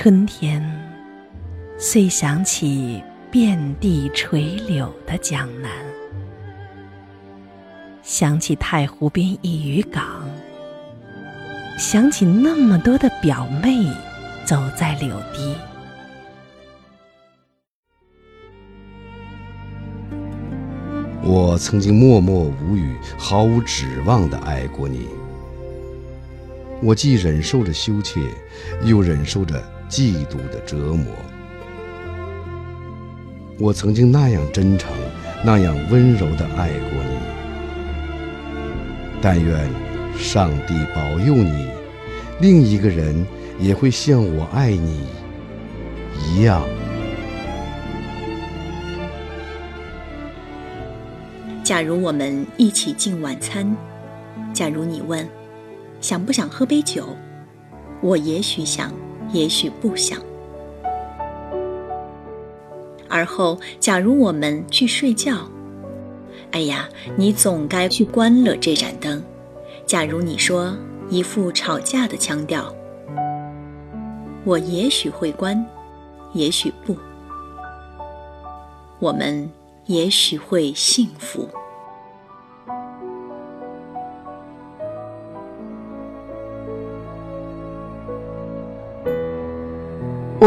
春天，遂想起遍地垂柳的江南，想起太湖边一渔港，想起那么多的表妹走在柳堤。我曾经默默无语、毫无指望地爱过你。我既忍受着羞怯，又忍受着嫉妒的折磨。我曾经那样真诚、那样温柔地爱过你。但愿上帝保佑你，另一个人也会像我爱你一样。假如我们一起进晚餐，假如你问，想不想喝杯酒？我也许想，也许不想。而后，假如我们去睡觉，哎呀，你总该去关了这盏灯。假如你说一副吵架的腔调，我也许会关，也许不。我们。也许会幸福。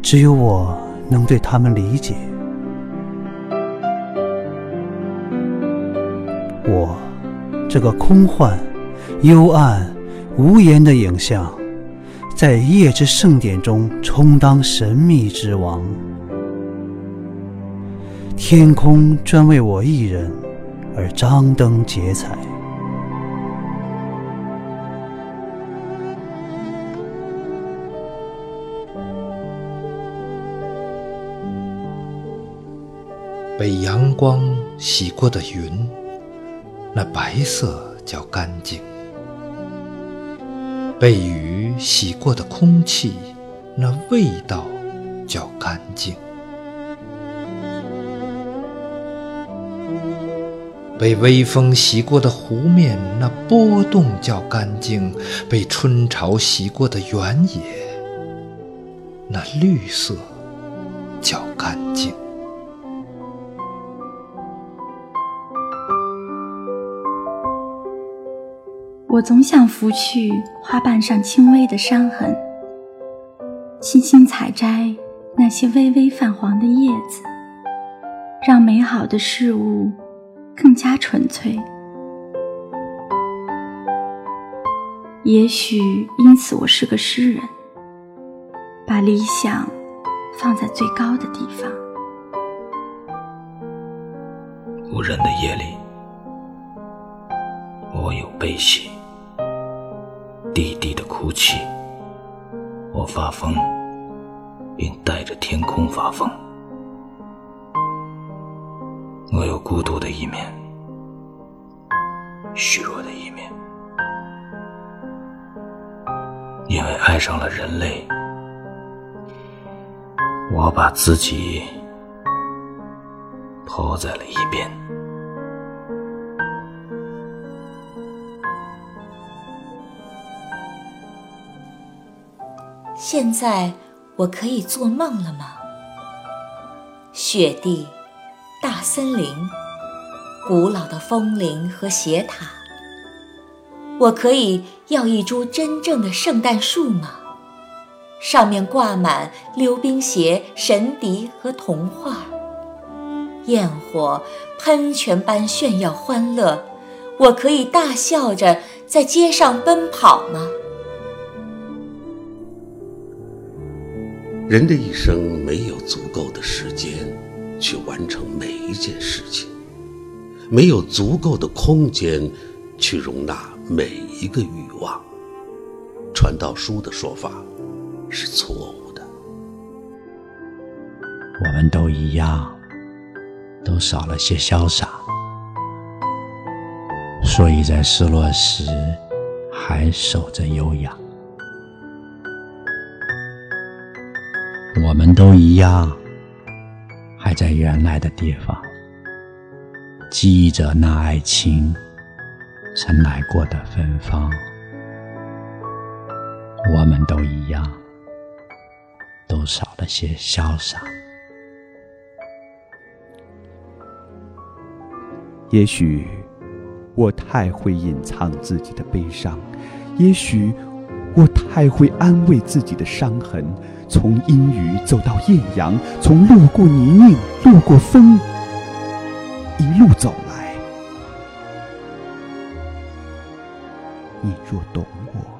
只有我能对他们理解。我这个空幻、幽暗、无言的影像，在夜之盛典中充当神秘之王。天空专为我一人而张灯结彩，被阳光洗过的云，那白色叫干净；被雨洗过的空气，那味道叫干净。被微风洗过的湖面，那波动叫干净；被春潮洗过的原野，那绿色叫干净。我总想拂去花瓣上轻微的伤痕，轻轻采摘那些微微泛黄的叶子，让美好的事物。更加纯粹。也许因此，我是个诗人，把理想放在最高的地方。无人的夜里，我有悲喜，低低的哭泣。我发疯，并带着天空发疯。我有孤独的一面，虚弱的一面，因为爱上了人类，我把自己抛在了一边。现在我可以做梦了吗？雪地。大森林，古老的风铃和斜塔。我可以要一株真正的圣诞树吗？上面挂满溜冰鞋、神笛和童话。焰火喷泉般炫耀欢乐，我可以大笑着在街上奔跑吗？人的一生没有足够的时间。去完成每一件事情，没有足够的空间去容纳每一个欲望。传道书的说法是错误的。我们都一样，都少了些潇洒，所以在失落时还守着优雅。我们都一样，还在原来的地方，记忆着那爱情曾来过的芬芳。我们都一样，都少了些潇洒。也许我太会隐藏自己的悲伤，也许我太会安慰自己的伤痕。从阴雨走到艳阳，从路过泥泞，路过风，一路走来。你若懂我，